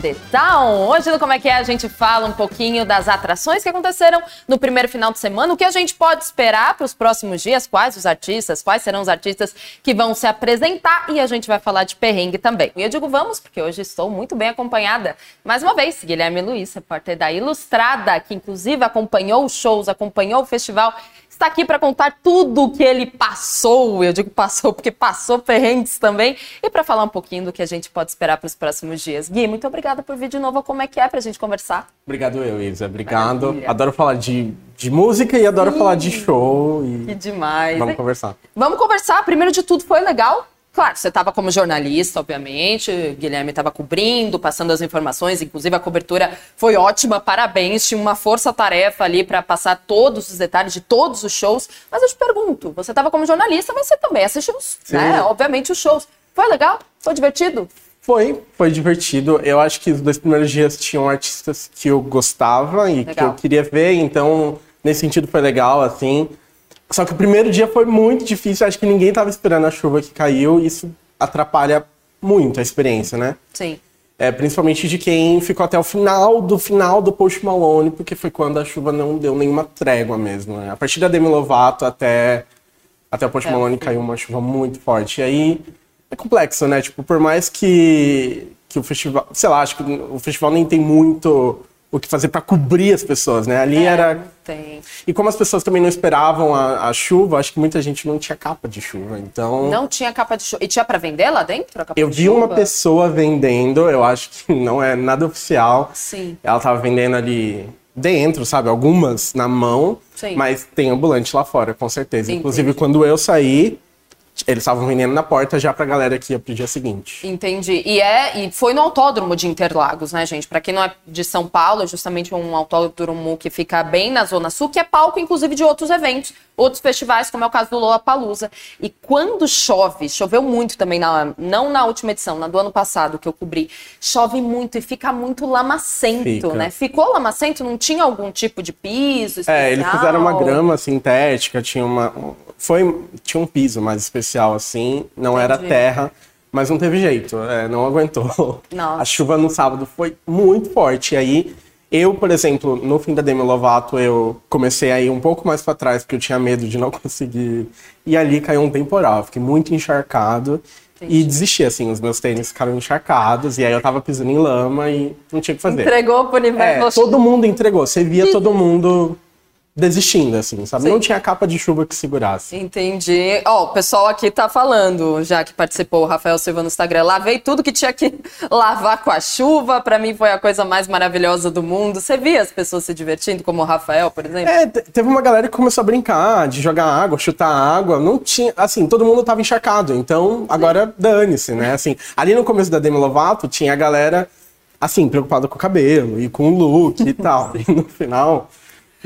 The Town. Hoje no Como é que é a gente fala um pouquinho das atrações que aconteceram no primeiro final de semana, o que a gente pode esperar para os próximos dias, quais os artistas, quais serão os artistas que vão se apresentar e a gente vai falar de perrengue também. E eu digo vamos porque hoje estou muito bem acompanhada. Mais uma vez, Guilherme Luiz, repórter da Ilustrada, que inclusive acompanhou os shows, acompanhou o festival está aqui para contar tudo o que ele passou. Eu digo passou porque passou perrengues também. E para falar um pouquinho do que a gente pode esperar para os próximos dias. Gui, muito obrigada por vir de novo. Como é que é para a gente conversar? Obrigado eu, Isa. Obrigado. Maravilha. Adoro falar de, de música e adoro Sim. falar de show. E... Que demais. Vamos conversar. Vamos conversar. Primeiro de tudo, foi legal? Claro, você estava como jornalista, obviamente, Guilherme estava cobrindo, passando as informações, inclusive a cobertura foi ótima, parabéns, tinha uma força-tarefa ali para passar todos os detalhes de todos os shows. Mas eu te pergunto, você estava como jornalista, mas você também assistiu, né? Obviamente, os shows. Foi legal? Foi divertido? Foi, foi divertido. Eu acho que os dois primeiros dias tinham artistas que eu gostava e legal. que eu queria ver, então, nesse sentido, foi legal, assim. Só que o primeiro dia foi muito difícil, acho que ninguém estava esperando a chuva que caiu, e isso atrapalha muito a experiência, né? Sim. É, principalmente de quem ficou até o final do final do Post Malone, porque foi quando a chuva não deu nenhuma trégua mesmo. Né? A partir da Demi Lovato até, até o Post é, Malone caiu uma chuva muito forte. E aí é complexo, né? Tipo, por mais que, que o festival. Sei lá, acho que o festival nem tem muito o que fazer para cobrir as pessoas, né? Ali é, era. Tem. E como as pessoas também não esperavam a, a, chuva, acho que muita gente não tinha capa de chuva, então. Não tinha capa de chuva. E tinha para vender lá dentro? eu vi chuva? uma pessoa vendendo, eu acho que não é nada oficial. Sim. Ela tava vendendo ali dentro, sabe? Algumas na mão, Sim. mas tem ambulante lá fora, com certeza. Entendi. Inclusive, quando eu saí, eles estavam vendendo na porta já pra galera que ia pro dia seguinte. Entendi. E é e foi no autódromo de Interlagos, né, gente? Para quem não é de São Paulo, é justamente um autódromo que fica bem na Zona Sul, que é palco, inclusive, de outros eventos, outros festivais, como é o caso do Lola Palusa. E quando chove, choveu muito também, na, não na última edição, na do ano passado que eu cobri, chove muito e fica muito lamacento, fica. né? Ficou lamacento? Não tinha algum tipo de piso especial? É, eles fizeram uma grama sintética, tinha uma foi tinha um piso mais especial assim, não Entendi. era terra, mas não teve jeito, é, não aguentou. Nossa. A chuva no sábado foi muito forte. E aí eu, por exemplo, no fim da Demi Lovato, eu comecei a ir um pouco mais para trás porque eu tinha medo de não conseguir. E ali caiu um temporal, fiquei muito encharcado. Entendi. E desisti, assim, os meus tênis ficaram encharcados, e aí eu tava pisando em lama e não tinha o que fazer. Entregou pro universo. É, todo mundo entregou, você via todo mundo desistindo, assim, sabe? Sim. Não tinha capa de chuva que segurasse. Entendi. Ó, oh, o pessoal aqui tá falando, já que participou o Rafael Silva no Instagram, lavei tudo que tinha que lavar com a chuva, para mim foi a coisa mais maravilhosa do mundo. Você via as pessoas se divertindo, como o Rafael, por exemplo? É, teve uma galera que começou a brincar, de jogar água, chutar água, não tinha, assim, todo mundo tava encharcado, então agora dane-se, né? Assim, ali no começo da Demi Lovato tinha a galera, assim, preocupada com o cabelo e com o look e tal, e no final...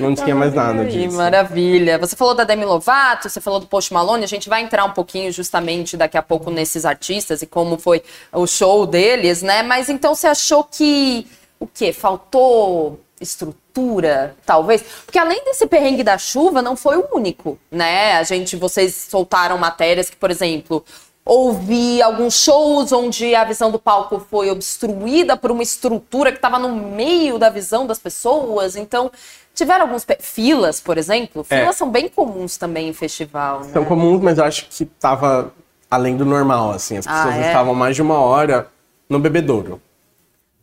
Não tinha mais nada disso. Maravilha. Você falou da Demi Lovato, você falou do Post Malone, a gente vai entrar um pouquinho justamente daqui a pouco nesses artistas e como foi o show deles, né? Mas então você achou que o quê? Faltou estrutura, talvez? Porque além desse perrengue da chuva, não foi o único, né? A gente, vocês soltaram matérias que, por exemplo, houve alguns shows onde a visão do palco foi obstruída por uma estrutura que estava no meio da visão das pessoas. Então, Tiveram alguns filas, por exemplo. É. Filas é. são bem comuns também em festival. São né? comuns, mas eu acho que estava além do normal, assim. As pessoas ah, é? estavam mais de uma hora no bebedouro.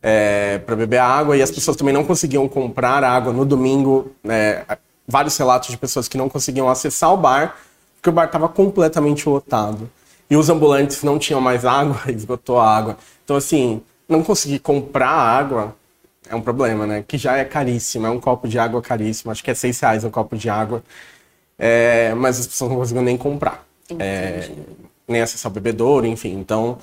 É, para beber água e as pessoas também não conseguiam comprar água no domingo. Né, vários relatos de pessoas que não conseguiam acessar o bar porque o bar estava completamente lotado. E os ambulantes não tinham mais água, esgotou a água. Então, assim, não conseguir comprar água é um problema, né? Que já é caríssimo, é um copo de água caríssimo, acho que é seis reais um copo de água, é, mas as pessoas não conseguiam nem comprar, é, nem acessar o bebedouro, enfim. Então,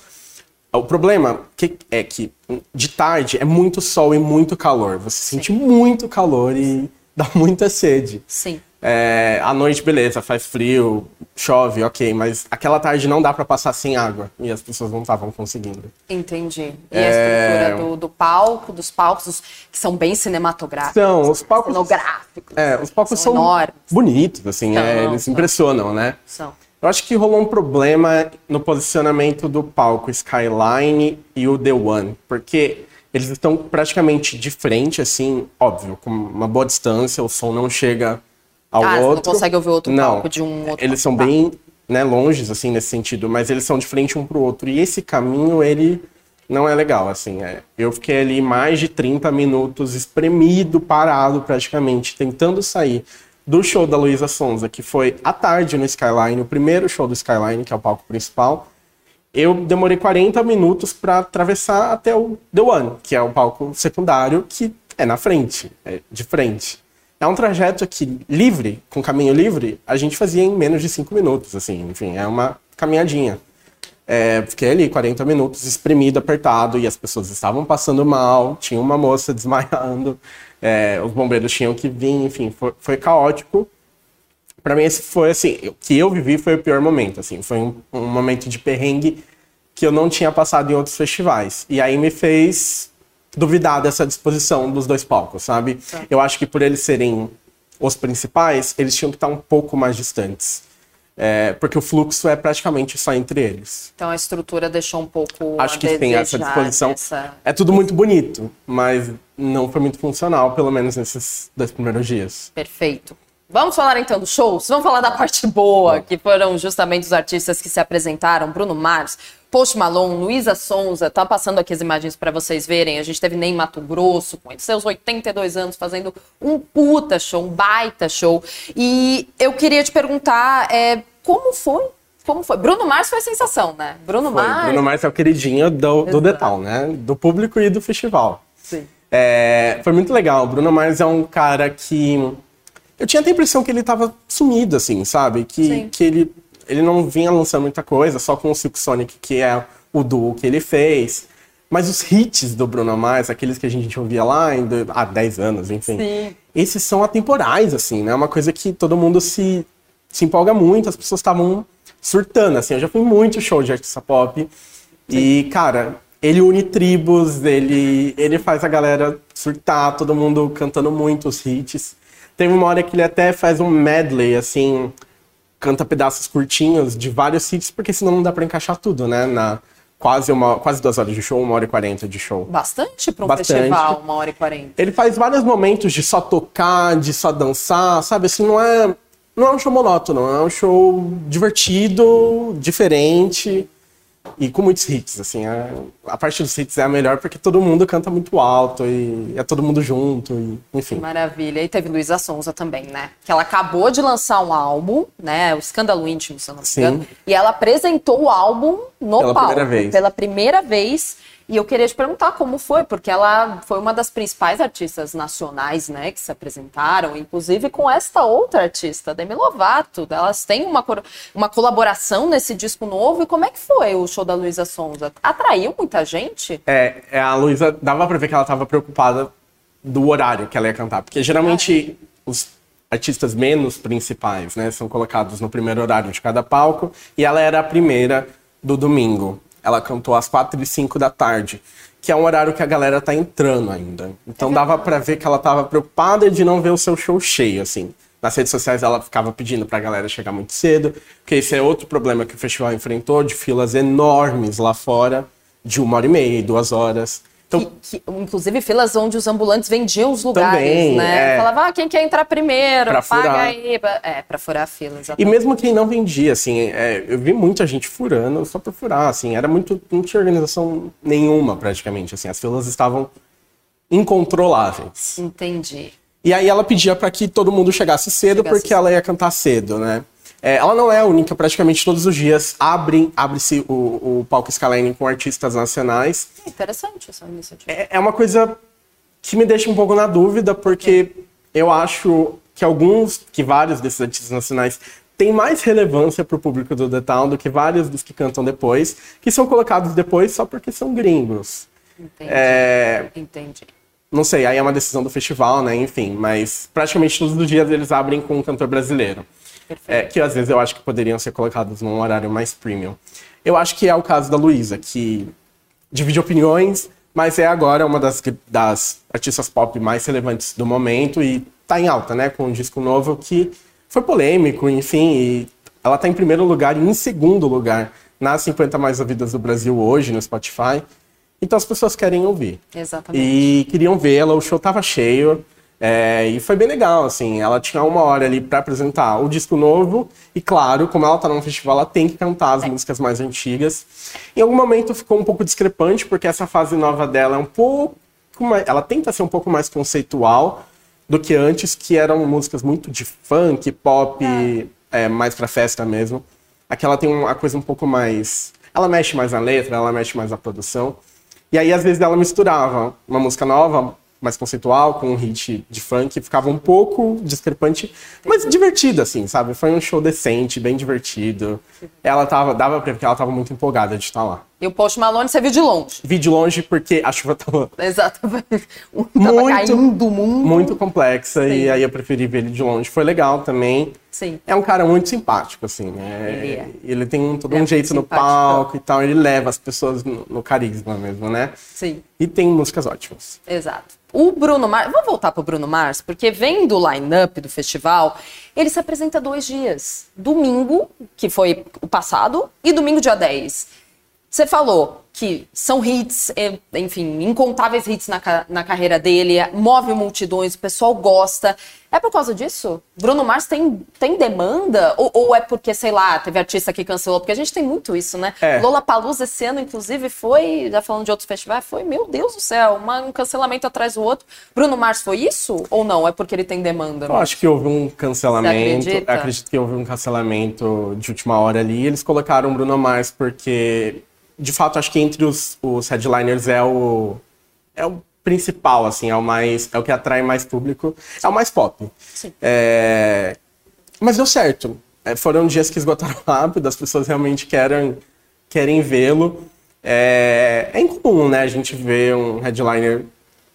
o problema que, é que de tarde é muito sol e muito calor, você sente muito calor e dá muita sede. Sim. É, à noite, beleza, faz frio, chove, ok, mas aquela tarde não dá para passar sem água e as pessoas não estavam conseguindo. Entendi. E é... a estrutura do, do, palco, dos palcos, que são bem cinematográficos. São, os palcos. Cenográficos. É, os palcos são, são bonitos, assim, é, eles são. impressionam, né? São. Eu acho que rolou um problema no posicionamento do palco Skyline e o The One, porque eles estão praticamente de frente, assim, óbvio, com uma boa distância, o som não chega ao ah, outro. Você não consegue ouvir outro não, palco de um outro. Eles são tá. bem né, longes, assim, nesse sentido, mas eles são de frente um pro outro. E esse caminho, ele não é legal, assim. É. Eu fiquei ali mais de 30 minutos espremido, parado praticamente, tentando sair do show da Luísa Sonza, que foi à tarde no Skyline, o primeiro show do Skyline, que é o palco principal. Eu demorei 40 minutos para atravessar até o The One, que é o palco secundário, que é na frente, é de frente. É um trajeto que, livre, com caminho livre, a gente fazia em menos de 5 minutos, assim, enfim, é uma caminhadinha. É, fiquei ali 40 minutos espremido, apertado, e as pessoas estavam passando mal, tinha uma moça desmaiando, é, os bombeiros tinham que vir, enfim, foi, foi caótico. Para mim, esse foi, assim, o que eu vivi foi o pior momento, assim, foi um, um momento de perrengue que eu não tinha passado em outros festivais. E aí me fez duvidar dessa disposição dos dois palcos, sabe? Tá. Eu acho que por eles serem os principais, eles tinham que estar um pouco mais distantes. É, porque o fluxo é praticamente só entre eles. Então a estrutura deixou um pouco. Acho que sim, essa disposição. É tudo muito bonito, mas não foi muito funcional, pelo menos nesses dois primeiros dias. Perfeito. Vamos falar então dos shows? Vamos falar da parte boa, que foram justamente os artistas que se apresentaram: Bruno Mars, Post Malone, Luísa Sonza, tá passando aqui as imagens para vocês verem. A gente teve nem Mato Grosso, com seus 82 anos, fazendo um puta show, um baita show. E eu queria te perguntar, é, como foi como foi? Bruno Mars foi a sensação, né? Bruno foi. Mars. Bruno Mars é o queridinho do, do Detal, né? Do público e do festival. Sim. É, foi muito legal. O Bruno Mars é um cara que. Eu tinha a impressão que ele tava sumido, assim, sabe? Que, que ele ele não vinha lançando muita coisa, só com o Silk Sonic, que é o duo que ele fez. Mas os hits do Bruno Mars, aqueles que a gente ouvia lá ainda há 10 anos, enfim, Sim. esses são atemporais, assim, né? Uma coisa que todo mundo se, se empolga muito, as pessoas estavam surtando, assim. Eu já fui muito show de artista pop. Sim. E, cara, ele une tribos, ele, ele faz a galera surtar, todo mundo cantando muito os hits. Teve uma hora que ele até faz um medley, assim, canta pedaços curtinhos de vários sítios, porque senão não dá para encaixar tudo, né? Na quase, uma, quase duas horas de show, uma hora e quarenta de show. Bastante para um Bastante. festival, uma hora e quarenta. Ele faz vários momentos de só tocar, de só dançar, sabe? Assim, não é, não é um show monótono, é um show divertido, diferente. E com muitos hits, assim. A, a parte dos hits é a melhor porque todo mundo canta muito alto e é todo mundo junto, e, enfim. Maravilha. E teve Luísa Sonza também, né? Que ela acabou de lançar um álbum, né? O Escândalo Íntimo, se eu não me engano. E ela apresentou o álbum no pela palco. Primeira vez. Pela primeira vez. E eu queria te perguntar como foi, porque ela foi uma das principais artistas nacionais, né, que se apresentaram, inclusive com esta outra artista, Demi Lovato. Elas têm uma, uma colaboração nesse disco novo. E como é que foi o show da Luísa Sonza? Atraiu muita gente? É, é a Luísa, dava pra ver que ela tava preocupada do horário que ela ia cantar, porque geralmente ah, é. os artistas menos principais, né, são colocados no primeiro horário de cada palco, e ela era a primeira do domingo. Ela cantou às quatro e cinco da tarde, que é um horário que a galera tá entrando ainda. Então dava para ver que ela tava preocupada de não ver o seu show cheio, assim. Nas redes sociais ela ficava pedindo pra galera chegar muito cedo, porque esse é outro problema que o festival enfrentou, de filas enormes lá fora, de uma hora e meia, duas horas. Então, que, que, inclusive filas onde os ambulantes vendiam os lugares, também, né? É, Falava, ah, quem quer entrar primeiro, paga furar. aí. É, pra furar a fila, exatamente. E mesmo quem não vendia, assim, é, eu vi muita gente furando só por furar, assim, era muito, não tinha organização nenhuma, praticamente, assim, as filas estavam incontroláveis. Entendi. E aí ela pedia para que todo mundo chegasse cedo, chegasse porque cedo. ela ia cantar cedo, né? É, ela não é a única, praticamente todos os dias abre, abre-se o, o palco Skyline com artistas nacionais. É interessante essa iniciativa. É, é uma coisa que me deixa um pouco na dúvida, porque eu acho que alguns, que vários desses artistas nacionais têm mais relevância para o público do The Town do que vários dos que cantam depois, que são colocados depois só porque são gringos. Entendi. É... Entendi. Não sei, aí é uma decisão do festival, né? Enfim, mas praticamente todos os dias eles abrem com um cantor brasileiro. É, que às vezes eu acho que poderiam ser colocados num horário mais premium. Eu acho que é o caso da Luísa, que divide opiniões, mas é agora uma das, das artistas pop mais relevantes do momento e tá em alta, né? Com um disco novo que foi polêmico, enfim, e ela tá em primeiro lugar e em segundo lugar nas 50 mais ouvidas do Brasil hoje no Spotify. Então as pessoas querem ouvir. Exatamente. E queriam vê-la, o show tava cheio. É, e foi bem legal, assim. Ela tinha uma hora ali para apresentar o disco novo. E claro, como ela tá num festival, ela tem que cantar as é. músicas mais antigas. Em algum momento ficou um pouco discrepante, porque essa fase nova dela é um pouco mais, Ela tenta ser um pouco mais conceitual do que antes, que eram músicas muito de funk, pop, é. É, mais pra festa mesmo. Aqui ela tem uma coisa um pouco mais. Ela mexe mais na letra, ela mexe mais na produção. E aí, às vezes, ela misturava uma música nova, mais conceitual, com um hit de funk, ficava um pouco discrepante, mas divertido, assim, sabe? Foi um show decente, bem divertido. Ela tava, dava pra ver que ela tava muito empolgada de estar lá. E o Post Malone você viu de longe? Vi de longe porque a chuva tava. Exato. muito, caindo do mundo. Muito complexa, Sim. e aí eu preferi ver ele de longe. Foi legal também. Sim. É um cara muito simpático, assim. É, ele, é. ele tem um, todo é um jeito no palco e tal. Ele leva as pessoas no, no, carisma mesmo, né? Sim. E tem músicas ótimas. Exato. O Bruno Mars, vamos voltar para o Bruno Mars, porque vem do line-up do festival, ele se apresenta dois dias. Domingo, que foi o passado, e domingo, dia 10. Você falou que são hits, enfim, incontáveis hits na, na carreira dele, move multidões, o pessoal gosta. É por causa disso? Bruno Mars tem, tem demanda? Ou, ou, é porque, sei lá, teve artista que cancelou? Porque a gente tem muito isso, né? É. Lola Palusa esse ano, inclusive, foi, já falando de outros festivais, foi, meu Deus do céu, uma, um cancelamento atrás do outro. Bruno Mars foi isso? Ou não? É porque ele tem demanda? Eu acho que houve um cancelamento. Acredito que houve um cancelamento de última hora ali. Eles colocaram Bruno Mars porque de fato, acho que entre os, os headliners é o, é o principal, assim, é o mais. É o que atrai mais público. É o mais pop. Sim. É, mas deu certo. É, foram dias que esgotaram rápido, as pessoas realmente querem, querem vê-lo. É, é incomum, né? A gente ver um headliner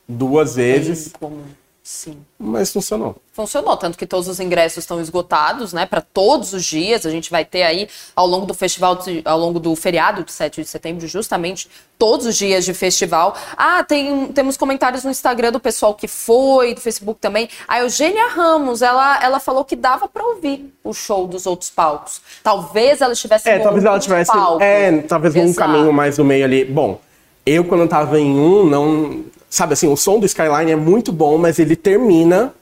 duas vezes. É incomum. Sim. Mas funcionou. Funcionou, tanto que todos os ingressos estão esgotados, né, para todos os dias. A gente vai ter aí, ao longo do festival, ao longo do feriado de 7 de setembro, justamente todos os dias de festival. Ah, tem, temos comentários no Instagram do pessoal que foi, do Facebook também. A Eugênia Ramos, ela, ela falou que dava para ouvir o show dos outros palcos. Talvez ela estivesse É, talvez ela tivesse. É, talvez Exato. um caminho mais no meio ali. Bom, eu quando tava em um, não sabe assim, o som do Skyline é muito bom, mas ele termina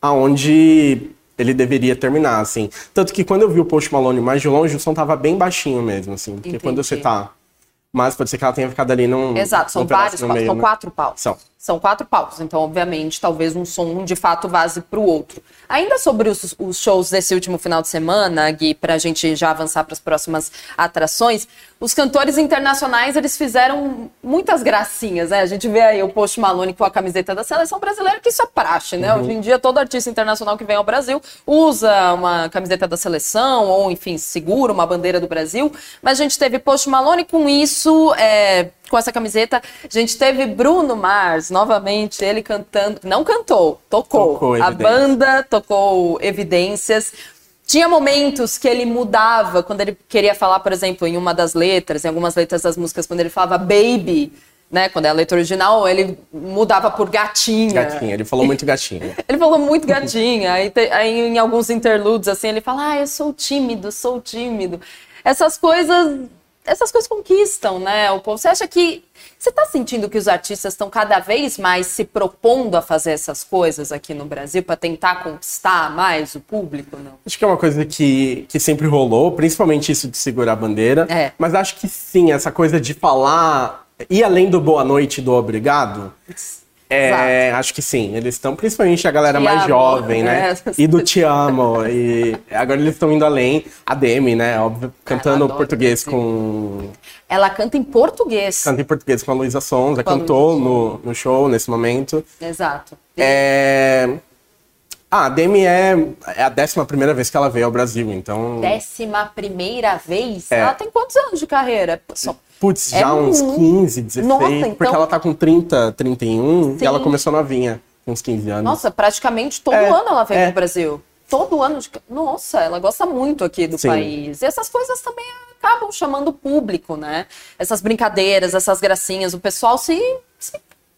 aonde ele deveria terminar, assim. Tanto que quando eu vi o Post Malone mais de longe, o som tava bem baixinho mesmo, assim. Porque Entendi. quando você tá... Mas pode ser que ela tenha ficado ali num... Exato, são vários são né? quatro palcos. São. São quatro palcos, então, obviamente, talvez um som de fato vaze para o outro. Ainda sobre os, os, shows desse último final de semana, Gui, para a gente já avançar para as próximas atrações, os cantores internacionais eles fizeram muitas gracinhas, né? A gente vê aí o Post Malone com a camiseta da seleção brasileira, que isso é praxe, né? Uhum. Hoje em dia, todo artista internacional que vem ao Brasil usa uma camiseta da seleção, ou enfim, segura uma bandeira do Brasil. Mas a gente teve Post Malone com isso. É com essa camiseta. A gente teve Bruno Mars, novamente, ele cantando. Não cantou, tocou. tocou a banda tocou Evidências. Tinha momentos que ele mudava quando ele queria falar, por exemplo, em uma das letras, em algumas letras das músicas, quando ele falava baby, né? Quando é a letra original, ele mudava por gatinha. Gatinha, ele falou muito gatinha. ele falou muito gatinha. aí, te, aí, em alguns interludes, assim, ele fala, ah, eu sou tímido, sou tímido. Essas coisas essas coisas conquistam, né? O povo. Você acha que você está sentindo que os artistas estão cada vez mais se propondo a fazer essas coisas aqui no Brasil para tentar conquistar mais o público? Não? Acho que é uma coisa que, que sempre rolou, principalmente isso de segurar a bandeira. É. Mas acho que sim, essa coisa de falar, ir além do boa noite e do obrigado. É, acho que sim. Eles estão, principalmente a galera te mais amo, jovem, né? né? E do Te Amo. e agora eles estão indo além. A Demi, né? Óbvio, cantando português com. Ela canta em português. Canta em português com a Luísa Sonza, cantou no, no show nesse momento. Exato. É. Ah, a Demi é, é a décima primeira vez que ela veio ao Brasil, então. Décima primeira vez? É. Ela tem quantos anos de carreira? Só Putz, é já uns 15, 16. Nossa, então... Porque ela tá com 30, 31 Sim. e ela começou novinha, com uns 15 anos. Nossa, praticamente todo é, ano ela vem é. pro Brasil. Todo ano. De... Nossa, ela gosta muito aqui do Sim. país. E essas coisas também acabam chamando o público, né? Essas brincadeiras, essas gracinhas. O pessoal se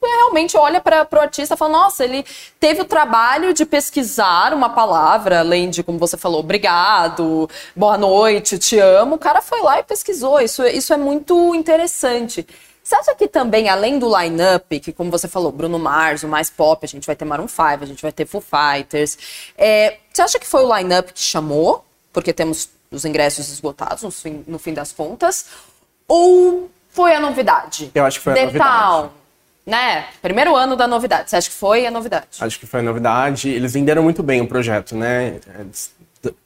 realmente olha para o artista e fala: nossa, ele teve o trabalho de pesquisar uma palavra, além de, como você falou, obrigado, boa noite, te amo. O cara foi lá e pesquisou. Isso, isso é muito interessante. Você acha que também, além do line-up, que como você falou, Bruno Mars, o mais pop, a gente vai ter Maroon 5, a gente vai ter Foo Fighters, é, você acha que foi o line-up que chamou? Porque temos os ingressos esgotados no fim, no fim das contas. Ou foi a novidade? Eu acho que foi a novidade. Town, né? Primeiro ano da novidade. Você acha que foi a novidade? Acho que foi a novidade. Eles venderam muito bem o projeto, né?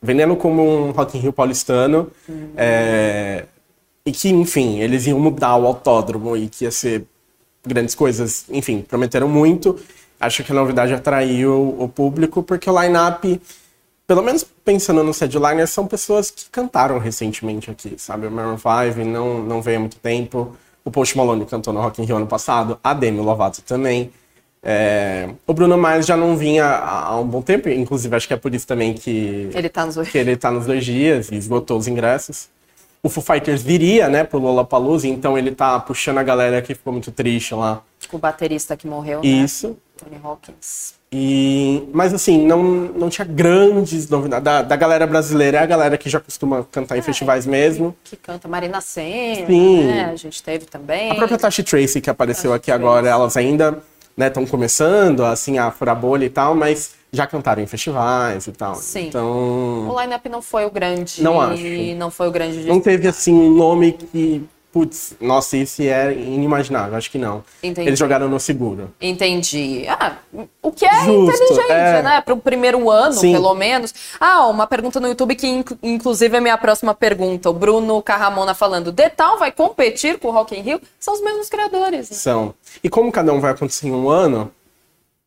Vendendo como um Rock in Rio paulistano. Uhum. É... E que, enfim, eles iam mudar o autódromo e que ia ser grandes coisas. Enfim, prometeram muito. Acho que a novidade atraiu o público, porque o line-up, pelo menos pensando nos headliners, são pessoas que cantaram recentemente aqui, sabe? O Maroon 5 não, não veio há muito tempo. O Post Malone cantou no Rock in Rio ano passado, a Demi Lovato também. É... O Bruno Mars já não vinha há um bom tempo, inclusive acho que é por isso também que ele tá nos, tá nos dois dias e esgotou os ingressos. O Foo Fighters viria, né, pro Lollapalooza, então ele tá puxando a galera que ficou muito triste lá. O baterista que morreu, né? Isso. Tony Hawkins. E, mas assim, não, não tinha grandes novidades. Da, da galera brasileira é a galera que já costuma cantar em é, festivais mesmo. Que, que canta Marina Senna, Sim. né? A gente teve também. A própria Tashi Tracy, que apareceu Tashi aqui Tracy. agora, elas ainda estão né, começando assim, a furar bolha e tal, mas já cantaram em festivais e tal. Sim. Então. O line-up não foi o grande. Não acho. Não foi o grande. Não teve assim um nome que putz, nossa, isso é inimaginável, acho que não. Entendi. Eles jogaram no seguro. Entendi. Ah, o que é Justo, inteligente, é... né? Para o primeiro ano, Sim. pelo menos. Ah, uma pergunta no YouTube que, inclusive, é a minha próxima pergunta. O Bruno Carramona falando, Detal vai competir com o Rock in Rio? São os mesmos criadores. Né? São. E como cada um vai acontecer em um ano...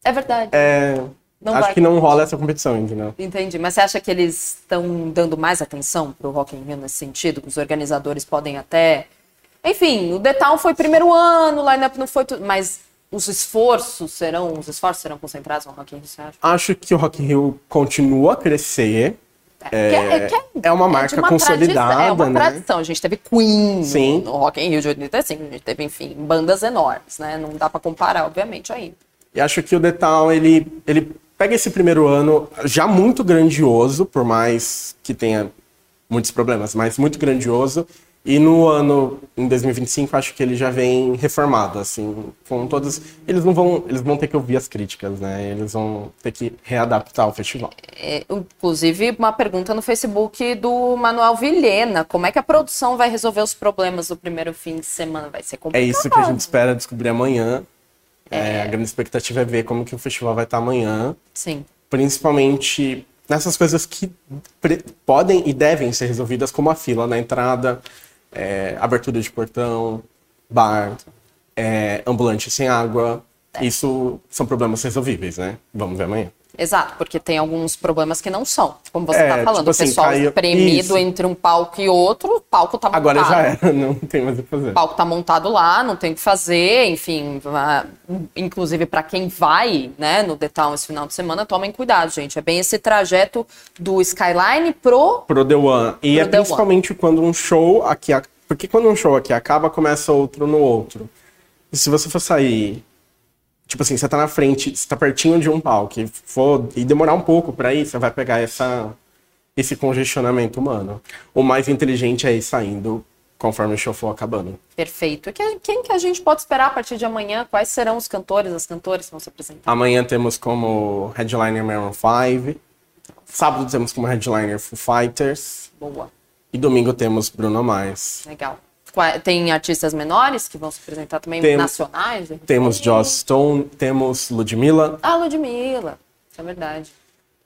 É verdade. É... Não Acho que não rola essa competição, entendeu? Entendi. Mas você acha que eles estão dando mais atenção para o Rock in Rio nesse sentido? Os organizadores podem até enfim, o Detal foi primeiro ano, o lineup não foi tudo, mas os esforços serão, os esforços serão concentrados no Rock in Rio, você acha? Acho que o Rock in Rio continua a crescer. É, é, é, é uma marca uma consolidada, tradição, é uma né? tradição. A gente teve Queen Sim. no Rock in Rio de 85, a gente teve, enfim, bandas enormes, né? Não dá para comparar, obviamente, ainda. E acho que o Detal, ele, ele pega esse primeiro ano já muito grandioso, por mais que tenha muitos problemas, mas muito grandioso, e no ano, em 2025, acho que ele já vem reformado, assim, com todos... Eles não vão, eles vão ter que ouvir as críticas, né? Eles vão ter que readaptar o festival. É, inclusive, uma pergunta no Facebook do Manuel Vilhena. Como é que a produção vai resolver os problemas do primeiro fim de semana? Vai ser complicado. É isso que a gente espera descobrir amanhã. É... É, a grande expectativa é ver como que o festival vai estar amanhã. Sim. Principalmente nessas coisas que podem e devem ser resolvidas, como a fila na entrada é, abertura de portão, bar, é, ambulante sem água. Isso são problemas resolvíveis, né? Vamos ver amanhã. Exato, porque tem alguns problemas que não são. Como você está é, falando, tipo assim, o pessoal caiu... espremido Isso. entre um palco e outro, o palco está montado. Agora já era, não tem mais o que fazer. O palco está montado lá, não tem o que fazer, enfim. Inclusive, para quem vai né, no The Town esse final de semana, tomem cuidado, gente. É bem esse trajeto do Skyline pro... Pro The One. E pro é The principalmente One. quando um show aqui... Porque quando um show aqui acaba, começa outro no outro. E se você for sair tipo assim, você tá na frente, você tá pertinho de um palco e, for, e demorar um pouco para ir, você vai pegar essa, esse congestionamento humano. O mais inteligente é ir saindo conforme o show for acabando. Perfeito. Quem que a gente pode esperar a partir de amanhã? Quais serão os cantores, as cantoras que vão se apresentar? Amanhã temos como headliner Maroon 5. Sábado temos como headliner Foo Fighters. Boa. E domingo temos Bruno Mars. Legal. Tem artistas menores que vão se apresentar também, Tem, nacionais? Temos Joss Stone, temos Ludmilla. Ah, Ludmilla, é verdade.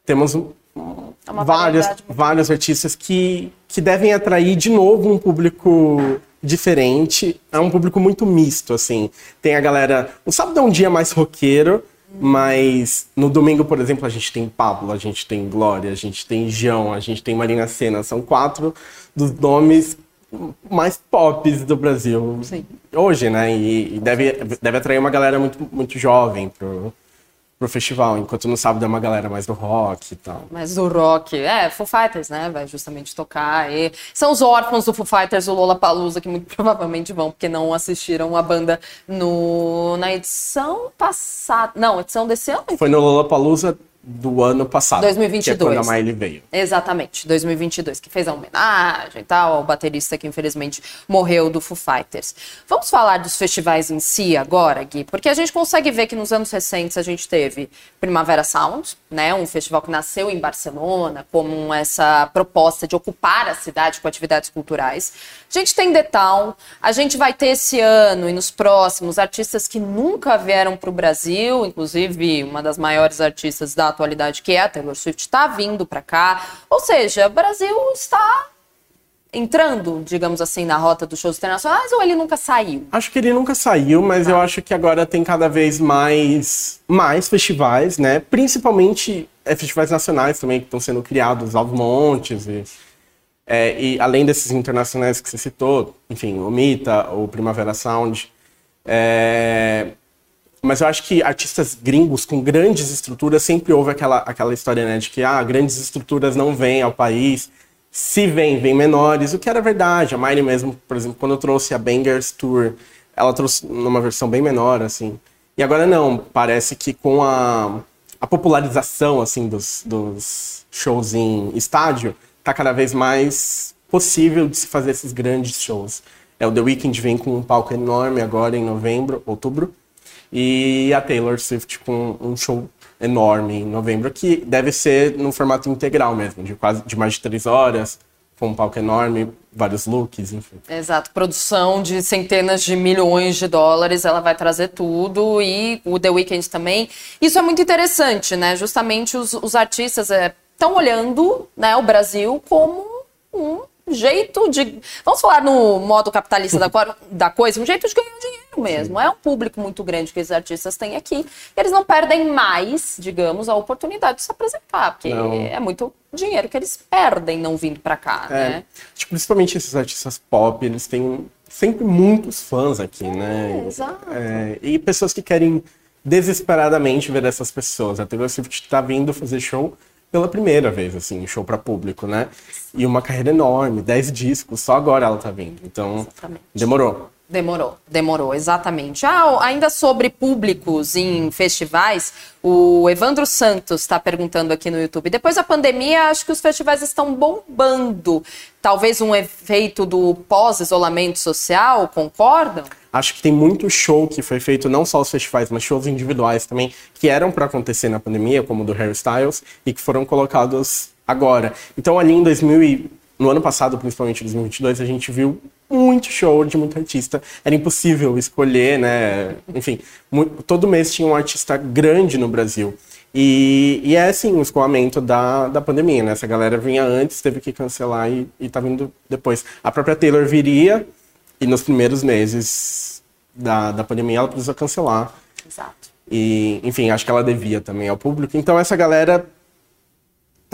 Temos é vários, vários artistas que, que devem atrair de novo um público diferente. É um público muito misto, assim. Tem a galera. O sábado é um dia mais roqueiro, mas no domingo, por exemplo, a gente tem Pablo, a gente tem Glória, a gente tem João, a gente tem Marina Senna. São quatro dos nomes mais pops do Brasil Sim. hoje, né? E, e, deve, deve atrair uma galera muito, muito jovem pro, pro festival, enquanto no sábado é uma galera mais do rock e tal. Mais do rock, é, Foo Fighters, né, vai justamente tocar, e são os órfãos do Foo Fighters, o Lollapalooza, que muito provavelmente vão, porque não assistiram a banda no, na edição passada, não, edição desse ano? Foi no Lollapalooza do ano passado. 2022. Que é quando a Miley veio. Exatamente, 2022, que fez a homenagem e tal ao baterista que infelizmente morreu do Foo Fighters. Vamos falar dos festivais em si agora, Gui, porque a gente consegue ver que nos anos recentes a gente teve Primavera Sound, né, um festival que nasceu em Barcelona como essa proposta de ocupar a cidade com atividades culturais. A gente tem The Town, a gente vai ter esse ano e nos próximos artistas que nunca vieram para o Brasil, inclusive uma das maiores artistas da atualidade, que é a Taylor Swift, está vindo para cá. Ou seja, o Brasil está entrando, digamos assim, na rota dos shows internacionais ou ele nunca saiu? Acho que ele nunca saiu, mas eu acho que agora tem cada vez mais, mais festivais, né? Principalmente é, festivais nacionais também que estão sendo criados aos montes. E, é, e além desses internacionais que você citou, enfim, o Mita, o Primavera Sound. É, mas eu acho que artistas gringos com grandes estruturas sempre houve aquela, aquela história, né, de que ah, grandes estruturas não vêm ao país. Se vêm, vêm menores, o que era verdade. A Miley mesmo, por exemplo, quando eu trouxe a Bangers Tour, ela trouxe numa versão bem menor, assim. E agora não, parece que com a, a popularização, assim, dos, dos shows em estádio, tá cada vez mais possível de se fazer esses grandes shows. É, o The Weeknd vem com um palco enorme agora em novembro, outubro, e a Taylor Swift com um show enorme em novembro, que deve ser no formato integral mesmo, de quase de mais de três horas, com um palco enorme, vários looks, enfim. Exato, produção de centenas de milhões de dólares, ela vai trazer tudo e o The Weeknd também. Isso é muito interessante, né? Justamente os, os artistas estão é, olhando né, o Brasil como um jeito de. Vamos falar no modo capitalista da, da coisa, um jeito de ganhar dinheiro mesmo. Sim. É um público muito grande que esses artistas têm aqui. Eles não perdem mais, digamos, a oportunidade de se apresentar, porque não. é muito dinheiro que eles perdem não vindo para cá, é. né? Tipo, principalmente esses artistas pop, eles têm sempre muitos fãs aqui, é, né? Exato. É, e pessoas que querem desesperadamente ver essas pessoas. A Taylor Swift tá vindo fazer show pela primeira vez, assim, show para público, né? E uma carreira enorme, 10 discos, só agora ela tá vindo. Então, Exatamente. demorou. Demorou, demorou, exatamente. Ah, ainda sobre públicos em festivais, o Evandro Santos está perguntando aqui no YouTube. Depois da pandemia, acho que os festivais estão bombando. Talvez um efeito do pós-isolamento social, concordam? Acho que tem muito show que foi feito, não só os festivais, mas shows individuais também, que eram para acontecer na pandemia, como o do Harry Styles, e que foram colocados agora. Então, ali em 2000 e, no ano passado, principalmente 2022, a gente viu muito show de muito artista. Era impossível escolher, né? Enfim, muito, todo mês tinha um artista grande no Brasil. E, e, é assim, o escoamento da, da pandemia, né? Essa galera vinha antes, teve que cancelar e, e tá vindo depois. A própria Taylor viria e nos primeiros meses da, da pandemia ela precisou cancelar. Exato. E, enfim, acho que ela devia também ao público. Então essa galera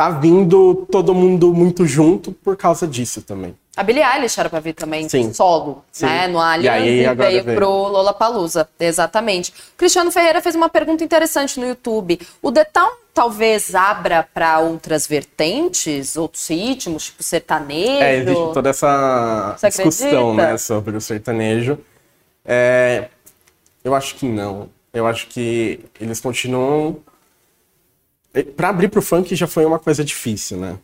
tá vindo todo mundo muito junto por causa disso também. A Billie Eilish era pra vir também Sim. solo, Sim. né? No Allianz e, e veio veio. pro Lollapalooza. Exatamente. O Cristiano Ferreira fez uma pergunta interessante no YouTube. O The Town talvez abra para outras vertentes, outros ritmos, tipo sertanejo? É, existe toda essa Você discussão, acredita? né, sobre o sertanejo. É, eu acho que não. Eu acho que eles continuam... Para abrir pro funk já foi uma coisa difícil, né?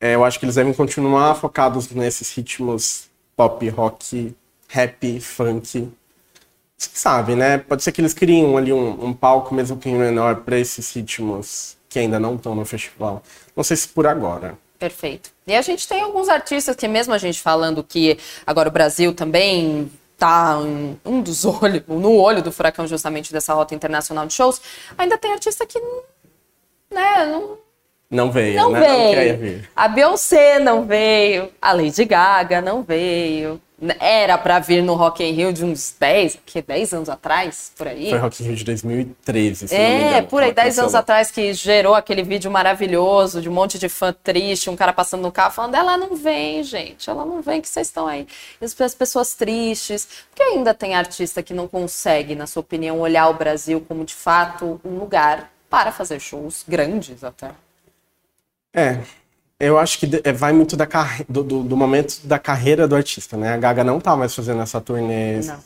É, eu acho que eles devem continuar focados nesses ritmos pop, rock, rap, funk. Você sabe, né? Pode ser que eles criem ali um, um palco mesmo um pouquinho menor para esses ritmos que ainda não estão no festival. Não sei se por agora. Perfeito. E a gente tem alguns artistas que, mesmo a gente falando que agora o Brasil também tá em um dos olhos, no olho do furacão justamente dessa rota internacional de shows, ainda tem artista que, né, não não veio, não né? Veio. Não A Beyoncé não veio. A Lady Gaga não veio. era para vir no Rock in Rio de uns 10, que 10 anos atrás, por aí. Foi Rock in Rio de 2013, se É, não me engano, por aí, ela 10 anos atrás que gerou aquele vídeo maravilhoso de um monte de fã triste, um cara passando no carro falando, ela não vem, gente, ela não vem, que vocês estão aí. As pessoas tristes, porque ainda tem artista que não consegue, na sua opinião, olhar o Brasil como de fato um lugar para fazer shows grandes até. É, eu acho que é, vai muito da carre- do, do- do momento da carreira do artista, né? A Gaga não tá mais fazendo essa turnê Não.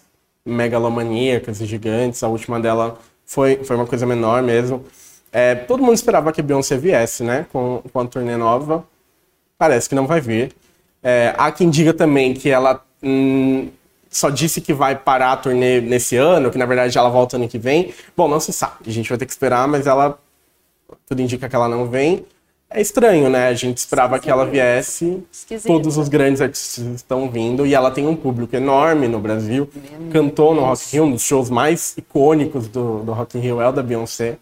megalomaníacas e gigantes. A última dela foi, foi uma coisa menor mesmo. É, todo mundo esperava que a Beyoncé viesse, né? Com, com a turnê nova. Parece que não vai vir. É, há quem diga também que ela hum, só disse que vai parar a turnê nesse ano, que na verdade ela volta ano que vem. Bom, não se sabe. A gente vai ter que esperar, mas ela. Tudo indica que ela não vem. É estranho, né? A gente esperava que ela viesse. Esquisito. Todos os grandes artistas estão vindo e ela tem um público enorme no Brasil. Cantou no Rock in Rio, um dos shows mais icônicos do, do Rock in Rio é o da Beyoncé.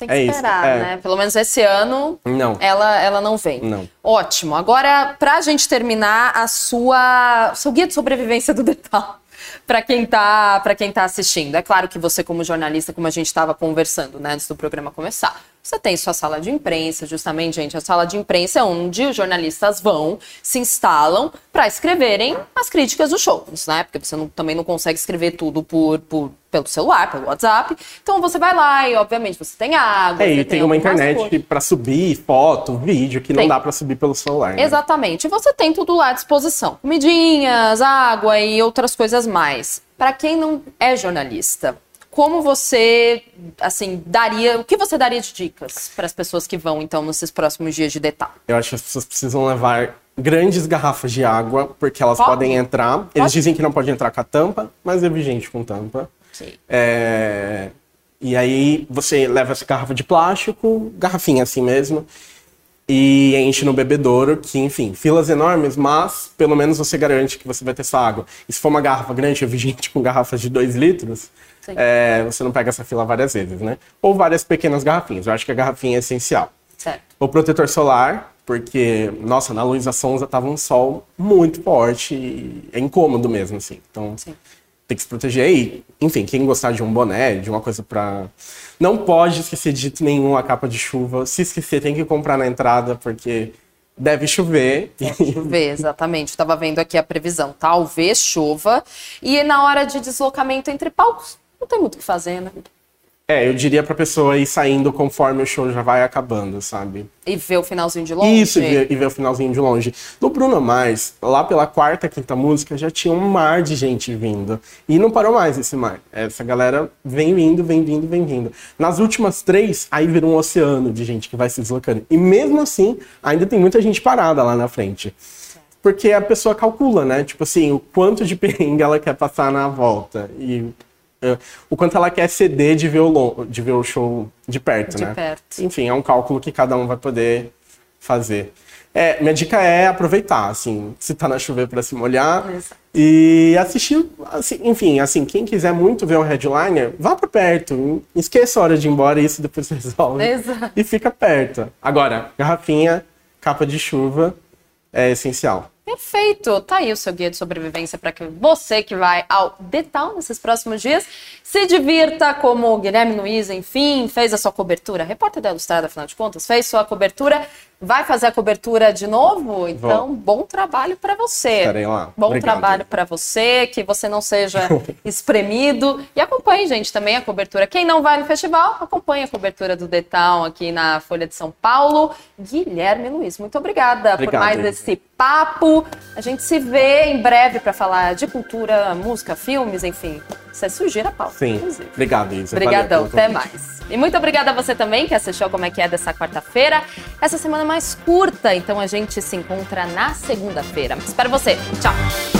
Tem que É isso, esperar, é. né? Pelo menos esse ano Não. ela, ela não vem. Não. Ótimo. Agora, pra gente terminar, a sua seu guia de sobrevivência do Detal. Pra quem, tá, pra quem tá assistindo. É claro que você, como jornalista, como a gente estava conversando né, antes do programa começar, você tem sua sala de imprensa, justamente, gente. A sala de imprensa é onde os jornalistas vão, se instalam para escreverem as críticas dos shows, né? Porque você não- também não consegue escrever tudo por, por- pelo celular, pelo WhatsApp. Então você vai lá e, obviamente, você tem água. É, e tem uma algumas internet pra subir foto, vídeo, que não Tem. dá pra subir pelo celular. né? Exatamente. E você tem tudo lá à disposição. Comidinhas, água e outras coisas mais. Para quem não é jornalista, como você, assim, daria, o que você daria de dicas para as pessoas que vão então nesses próximos dias de detalhe? Eu acho que as pessoas precisam levar grandes garrafas de água, porque elas Pode? podem entrar. Eles dizem que não pode entrar com a tampa, mas eu vi gente com tampa. Ok. É, E aí você leva essa garrafa de plástico, garrafinha assim mesmo, e enche no bebedouro, que, enfim, filas enormes, mas pelo menos você garante que você vai ter essa água. E se for uma garrafa grande, eu vi gente com garrafas de 2 litros, Sim. É, você não pega essa fila várias vezes, né? Ou várias pequenas garrafinhas. Eu acho que a garrafinha é essencial. Certo. O protetor solar, porque, nossa, na Luísa Sonza tava um sol muito forte e é incômodo mesmo, assim. Então, Sim. tem que se proteger. E, enfim, quem gostar de um boné, de uma coisa pra. Não pode esquecer de nenhum a capa de chuva. Se esquecer, tem que comprar na entrada, porque deve chover. Chover, exatamente. Estava vendo aqui a previsão. Talvez chova. E na hora de deslocamento entre palcos, não tem muito o que fazer, né? é, eu diria pra pessoa ir saindo conforme o show já vai acabando, sabe? E ver o finalzinho de longe. Isso, e ver, e ver o finalzinho de longe. No Bruno Mars, lá pela quarta, quinta música, já tinha um mar de gente vindo. E não parou mais esse mar. Essa galera vem vindo, vem vindo, vem vindo. Nas últimas três, aí vira um oceano de gente que vai se deslocando. E mesmo assim, ainda tem muita gente parada lá na frente. Porque a pessoa calcula, né? Tipo assim, o quanto de perrengue ela quer passar na volta. E o quanto ela quer ceder de ver o, de ver o show de perto, De né? perto. Enfim, é um cálculo que cada um vai poder fazer. É, minha dica é aproveitar, assim, se tá na chover para se molhar Exato. e assistir, assim, enfim, assim, quem quiser muito ver um headliner, vá para perto, esqueça a hora de ir embora e isso depois se resolve Exato. e fica perto. Agora, garrafinha, capa de chuva é essencial. Perfeito! Tá aí o seu guia de sobrevivência para que você que vai ao Detal nesses próximos dias se divirta como o Guilherme Luiz, enfim, fez a sua cobertura. Repórter da Ilustrada, afinal de contas, fez sua cobertura. Vai fazer a cobertura de novo? Então, bom trabalho para você. Estarei lá. Bom Obrigado. trabalho para você, que você não seja espremido. E acompanhe, gente, também a cobertura. Quem não vai no festival, acompanhe a cobertura do Detal aqui na Folha de São Paulo. Guilherme Luiz, muito obrigada por Obrigado, mais Isa. esse papo. A gente se vê em breve para falar de cultura, música, filmes, enfim. Você sugira a pauta, Sim. inclusive. Obrigado, Isa. Obrigadão, Valeu até mais. E muito obrigada a você também que assistiu Como é que é dessa quarta-feira. Essa semana é mais curta, então a gente se encontra na segunda-feira. Espero você. Tchau.